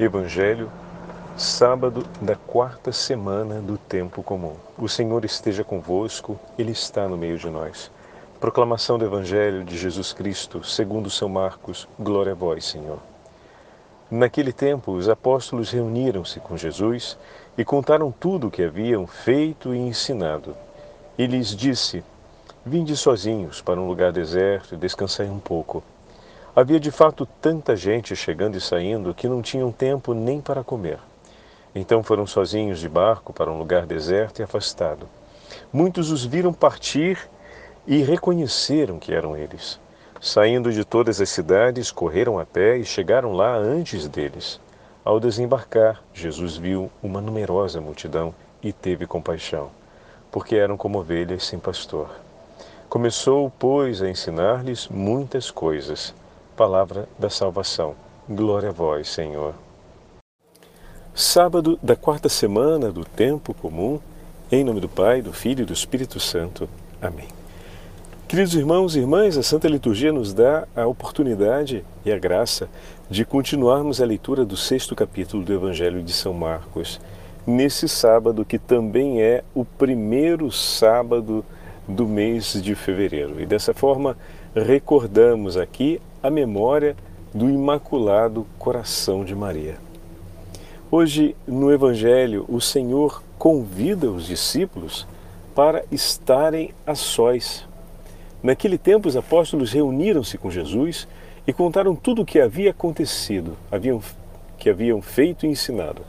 Evangelho, sábado da quarta semana do tempo comum. O Senhor esteja convosco, Ele está no meio de nós. Proclamação do Evangelho de Jesus Cristo, segundo São Marcos. Glória a vós, Senhor. Naquele tempo, os apóstolos reuniram-se com Jesus e contaram tudo o que haviam feito e ensinado. E lhes disse: Vinde sozinhos para um lugar deserto e descansai um pouco. Havia de fato tanta gente chegando e saindo que não tinham tempo nem para comer. Então foram sozinhos de barco para um lugar deserto e afastado. Muitos os viram partir e reconheceram que eram eles. Saindo de todas as cidades, correram a pé e chegaram lá antes deles. Ao desembarcar, Jesus viu uma numerosa multidão e teve compaixão, porque eram como ovelhas sem pastor. Começou, pois, a ensinar-lhes muitas coisas Palavra da salvação. Glória a vós, Senhor. Sábado da quarta semana do tempo comum, em nome do Pai, do Filho e do Espírito Santo. Amém. Queridos irmãos e irmãs, a Santa Liturgia nos dá a oportunidade e a graça de continuarmos a leitura do sexto capítulo do Evangelho de São Marcos, nesse sábado que também é o primeiro sábado do mês de fevereiro. E dessa forma, recordamos aqui a memória do Imaculado Coração de Maria. Hoje, no Evangelho, o Senhor convida os discípulos para estarem a sós. Naquele tempo, os apóstolos reuniram-se com Jesus e contaram tudo o que havia acontecido, haviam, que haviam feito e ensinado.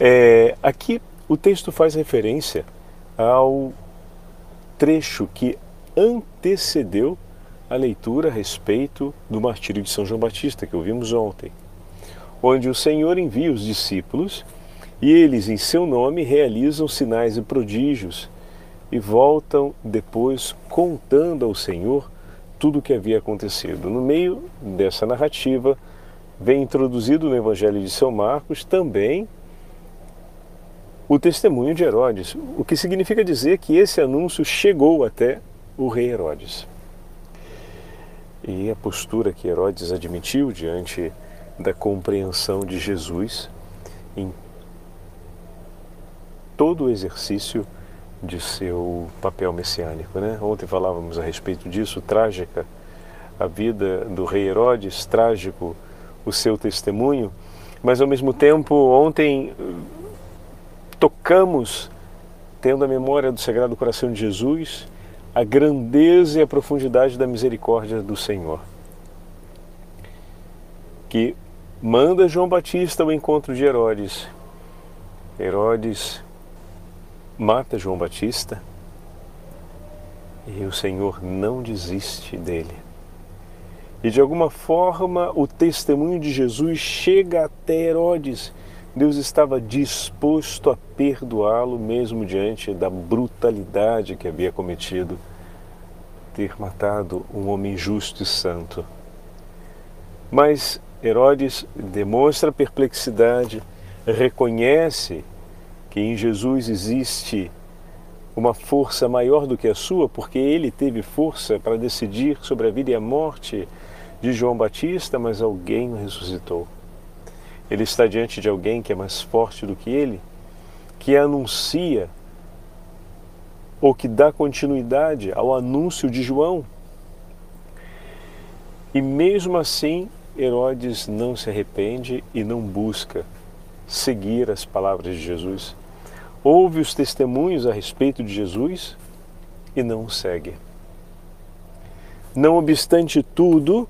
É, aqui o texto faz referência ao trecho que antecedeu a leitura a respeito do martírio de São João Batista que ouvimos ontem, onde o Senhor envia os discípulos e eles, em seu nome, realizam sinais e prodígios e voltam depois contando ao Senhor tudo o que havia acontecido. No meio dessa narrativa, vem introduzido no Evangelho de São Marcos também o testemunho de Herodes, o que significa dizer que esse anúncio chegou até o rei Herodes. E a postura que Herodes admitiu diante da compreensão de Jesus em todo o exercício de seu papel messiânico. Né? Ontem falávamos a respeito disso, trágica a vida do rei Herodes, trágico o seu testemunho, mas ao mesmo tempo, ontem tocamos, tendo a memória do Sagrado Coração de Jesus, a grandeza e a profundidade da misericórdia do Senhor, que manda João Batista ao encontro de Herodes. Herodes mata João Batista e o Senhor não desiste dele. E de alguma forma o testemunho de Jesus chega até Herodes. Deus estava disposto a perdoá-lo mesmo diante da brutalidade que havia cometido, ter matado um homem justo e santo. Mas Herodes demonstra perplexidade, reconhece que em Jesus existe uma força maior do que a sua, porque ele teve força para decidir sobre a vida e a morte de João Batista, mas alguém o ressuscitou. Ele está diante de alguém que é mais forte do que ele, que anuncia ou que dá continuidade ao anúncio de João. E mesmo assim, Herodes não se arrepende e não busca seguir as palavras de Jesus. Ouve os testemunhos a respeito de Jesus e não o segue. Não obstante tudo,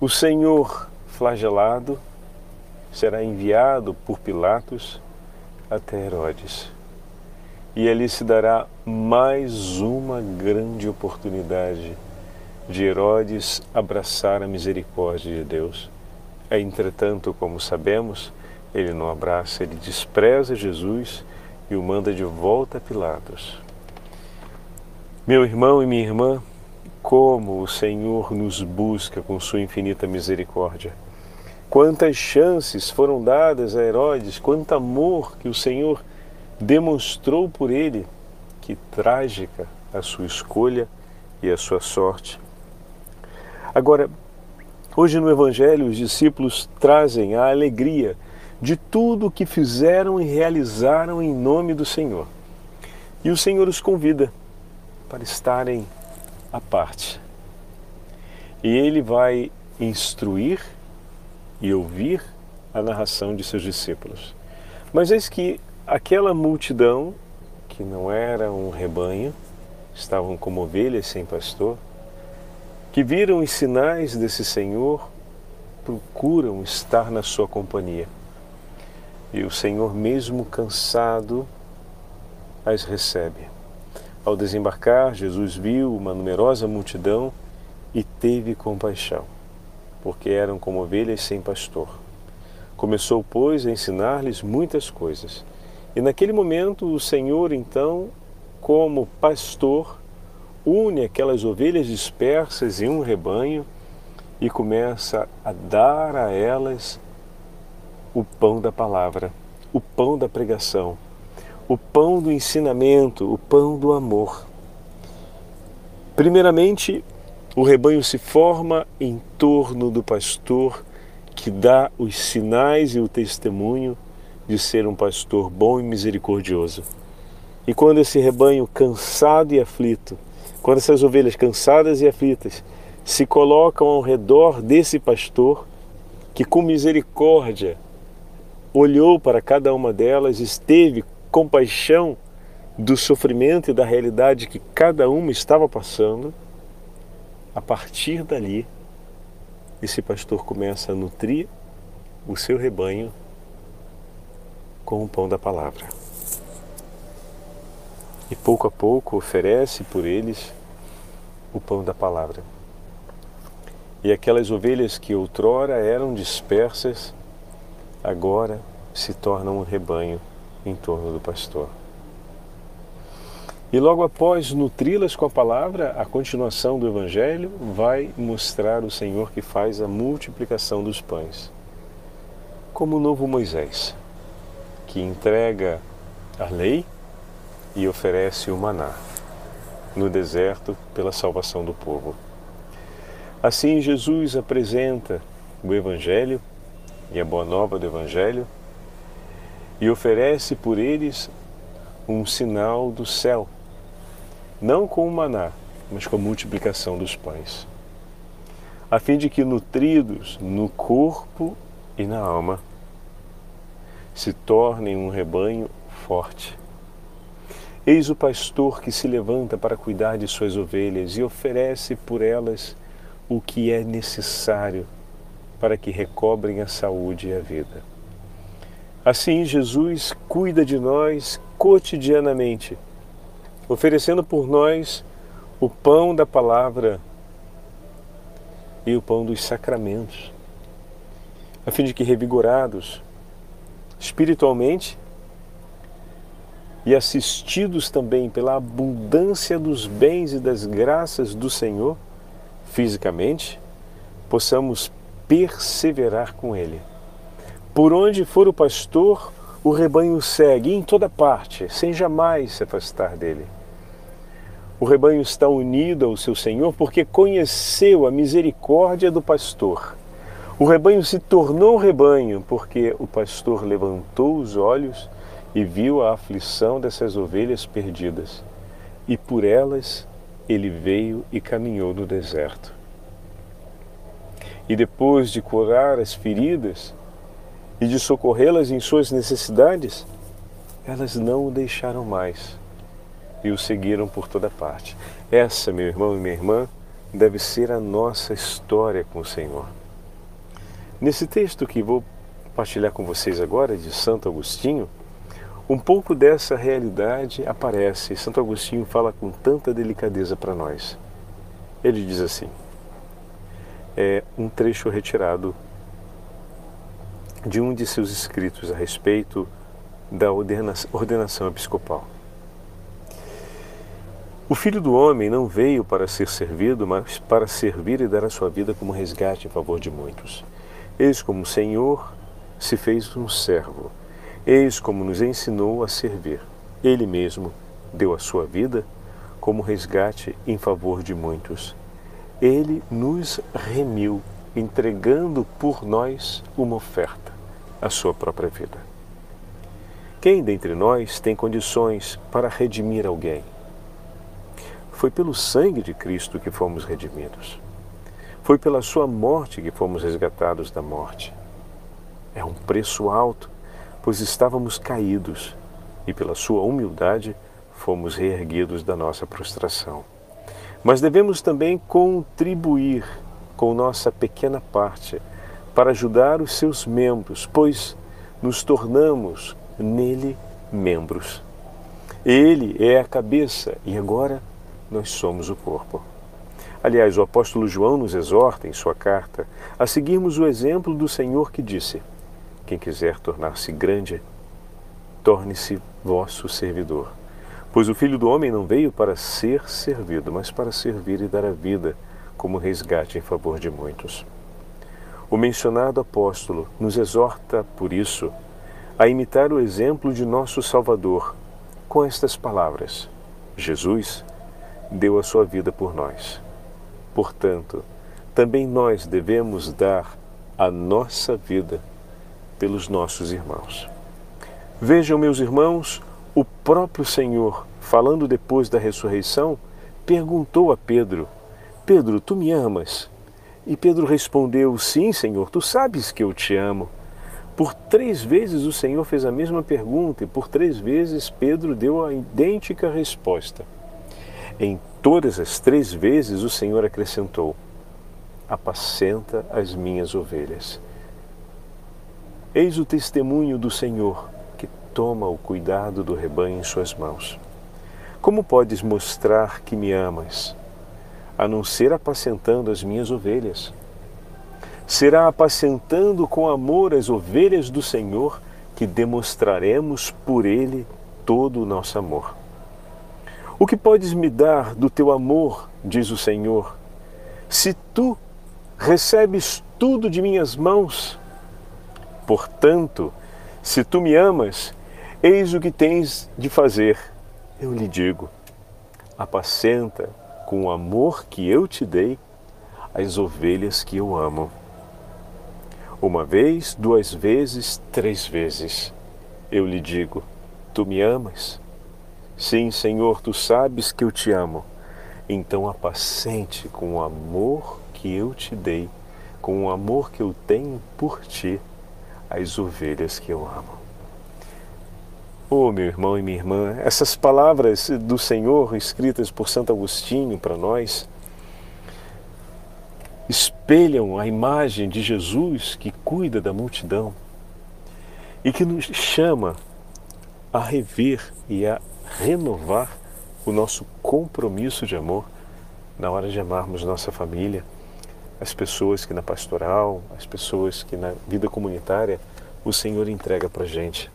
o Senhor flagelado será enviado por Pilatos até Herodes. E ali se dará mais uma grande oportunidade de Herodes abraçar a misericórdia de Deus. Entretanto, como sabemos, ele não abraça, ele despreza Jesus e o manda de volta a Pilatos. Meu irmão e minha irmã, como o Senhor nos busca com sua infinita misericórdia. Quantas chances foram dadas a Herodes, quanto amor que o Senhor demonstrou por ele, que trágica a sua escolha e a sua sorte. Agora, Hoje no Evangelho, os discípulos trazem a alegria de tudo o que fizeram e realizaram em nome do Senhor. E o Senhor os convida para estarem à parte. E ele vai instruir e ouvir a narração de seus discípulos. Mas eis que aquela multidão, que não era um rebanho, estavam como ovelhas sem pastor, que viram os sinais desse Senhor, procuram estar na sua companhia. E o Senhor, mesmo cansado, as recebe. Ao desembarcar, Jesus viu uma numerosa multidão e teve compaixão, porque eram como ovelhas sem pastor. Começou, pois, a ensinar-lhes muitas coisas. E naquele momento, o Senhor, então, como pastor, une aquelas ovelhas dispersas em um rebanho e começa a dar a elas o pão da palavra, o pão da pregação, o pão do ensinamento, o pão do amor. Primeiramente, o rebanho se forma em torno do pastor que dá os sinais e o testemunho de ser um pastor bom e misericordioso. E quando esse rebanho cansado e aflito quando essas ovelhas cansadas e aflitas se colocam ao redor desse pastor, que com misericórdia olhou para cada uma delas, esteve compaixão do sofrimento e da realidade que cada uma estava passando, a partir dali, esse pastor começa a nutrir o seu rebanho com o pão da palavra e pouco a pouco oferece por eles o pão da palavra. E aquelas ovelhas que outrora eram dispersas, agora se tornam um rebanho em torno do pastor. E logo após nutri-las com a palavra, a continuação do Evangelho vai mostrar o Senhor que faz a multiplicação dos pães. Como o novo Moisés, que entrega a lei e oferece o maná no deserto pela salvação do povo. Assim, Jesus apresenta o Evangelho e a boa nova do Evangelho e oferece por eles um sinal do céu, não com o maná, mas com a multiplicação dos pães, a fim de que, nutridos no corpo e na alma, se tornem um rebanho forte Eis o pastor que se levanta para cuidar de suas ovelhas e oferece por elas o que é necessário para que recobrem a saúde e a vida. Assim, Jesus cuida de nós cotidianamente, oferecendo por nós o pão da palavra e o pão dos sacramentos, a fim de que, revigorados espiritualmente, e assistidos também pela abundância dos bens e das graças do Senhor, fisicamente, possamos perseverar com Ele. Por onde for o pastor, o rebanho segue em toda parte, sem jamais se afastar dele. O rebanho está unido ao seu Senhor porque conheceu a misericórdia do pastor. O rebanho se tornou rebanho porque o pastor levantou os olhos e viu a aflição dessas ovelhas perdidas, e por elas ele veio e caminhou no deserto. E depois de curar as feridas e de socorrê-las em suas necessidades, elas não o deixaram mais e o seguiram por toda parte. Essa, meu irmão e minha irmã, deve ser a nossa história com o Senhor. Nesse texto que vou partilhar com vocês agora, de Santo Agostinho, um pouco dessa realidade aparece. Santo Agostinho fala com tanta delicadeza para nós. Ele diz assim: é um trecho retirado de um de seus escritos a respeito da ordenação episcopal. O Filho do Homem não veio para ser servido, mas para servir e dar a sua vida como resgate em favor de muitos. Eis como o Senhor se fez um servo Eis como nos ensinou a servir. Ele mesmo deu a sua vida como resgate em favor de muitos. Ele nos remiu entregando por nós uma oferta, a sua própria vida. Quem dentre nós tem condições para redimir alguém? Foi pelo sangue de Cristo que fomos redimidos. Foi pela sua morte que fomos resgatados da morte. É um preço alto, pois estávamos caídos e pela sua humildade fomos reerguidos da nossa prostração. Mas devemos também contribuir com nossa pequena parte para ajudar os seus membros, pois nos tornamos nele membros. Ele é a cabeça e agora nós somos o corpo. Aliás, o apóstolo João nos exorta em sua carta a seguirmos o exemplo do Senhor que disse: Quem quiser tornar-se grande, torne-se vosso servidor. Pois o Filho do Homem não veio para ser servido, mas para servir e dar a vida como resgate em favor de muitos. O mencionado apóstolo nos exorta, por isso, a imitar o exemplo de nosso Salvador com estas palavras: Jesus deu a sua vida por nós. Portanto, também nós devemos dar a nossa vida pelos nossos irmãos. Vejam, meus irmãos, o próprio Senhor, falando depois da ressurreição, perguntou a Pedro: Pedro, tu me amas? E Pedro respondeu: Sim, Senhor, tu sabes que eu te amo. Por três vezes o Senhor fez a mesma pergunta e por três vezes Pedro deu a idêntica resposta. Em todas as três vezes o Senhor acrescentou: Apacenta as minhas ovelhas. Eis o testemunho do Senhor que toma o cuidado do rebanho em suas mãos. Como podes mostrar que me amas, a não ser apacentando as minhas ovelhas? Será apacentando com amor as ovelhas do Senhor que demonstraremos por Ele todo o nosso amor. O que podes me dar do teu amor, diz o Senhor, se tu recebes tudo de minhas mãos? Portanto, se tu me amas, eis o que tens de fazer. Eu lhe digo: apacenta com o amor que eu te dei as ovelhas que eu amo. Uma vez, duas vezes, três vezes, eu lhe digo: Tu me amas? Sim, Senhor, tu sabes que eu te amo. Então apacente com o amor que eu te dei, com o amor que eu tenho por ti, as ovelhas que eu amo. Oh, meu irmão e minha irmã, essas palavras do Senhor escritas por Santo Agostinho para nós espelham a imagem de Jesus que cuida da multidão e que nos chama a rever e a renovar o nosso compromisso de amor na hora de amarmos nossa família, as pessoas que na pastoral, as pessoas que na vida comunitária o Senhor entrega para gente.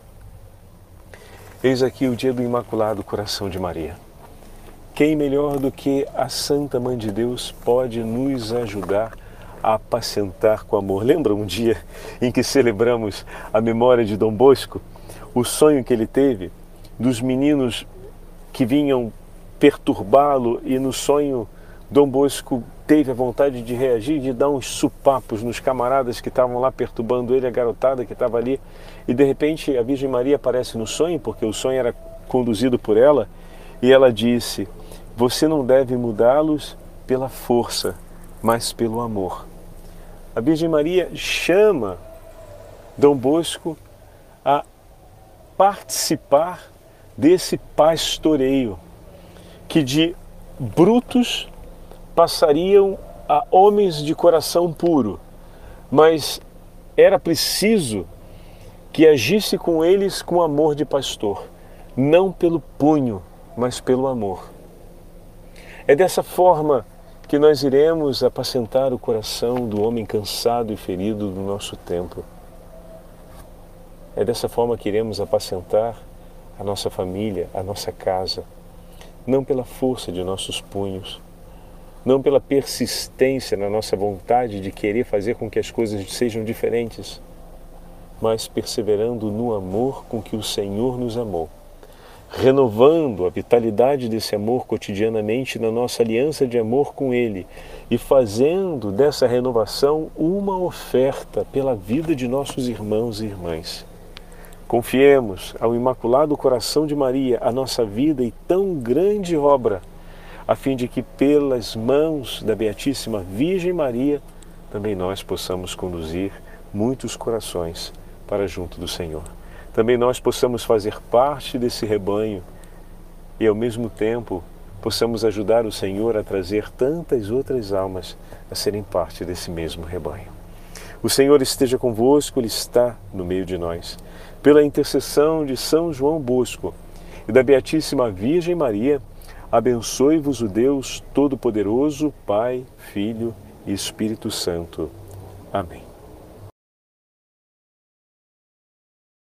Eis aqui o dia do Imaculado Coração de Maria. Quem melhor do que a Santa Mãe de Deus pode nos ajudar a apacentar com amor? Lembra um dia em que celebramos a memória de Dom Bosco? O sonho que ele teve dos meninos que vinham perturbá-lo e no sonho Dom Bosco teve a vontade de reagir, de dar uns supapos nos camaradas que estavam lá perturbando ele, a garotada que estava ali. E de repente a Virgem Maria aparece no sonho, porque o sonho era conduzido por ela, e ela disse: Você não deve mudá-los pela força, mas pelo amor. A Virgem Maria chama Dom Bosco a participar desse pastoreio que de brutos passariam a homens de coração puro, mas era preciso que agisse com eles com amor de pastor, não pelo punho, mas pelo amor. É dessa forma que nós iremos apacentar o coração do homem cansado e ferido do nosso tempo. É dessa forma que iremos apacentar a nossa família, a nossa casa, não pela força de nossos punhos, não pela persistência na nossa vontade de querer fazer com que as coisas sejam diferentes, mas perseverando no amor com que o Senhor nos amou, renovando a vitalidade desse amor cotidianamente na nossa aliança de amor com Ele e fazendo dessa renovação uma oferta pela vida de nossos irmãos e irmãs. Confiemos ao Imaculado Coração de Maria a nossa vida e tão grande obra, a fim de que pelas mãos da Beatíssima Virgem Maria também nós possamos conduzir muitos corações para junto do Senhor. Também nós possamos fazer parte desse rebanho e ao mesmo tempo possamos ajudar o Senhor a trazer tantas outras almas a serem parte desse mesmo rebanho. O Senhor esteja convosco, Ele está no meio de nós pela intercessão de São João Bosco e da Beatíssima Virgem Maria, abençoe-vos o Deus Todo-Poderoso, Pai, Filho e Espírito Santo. Amém.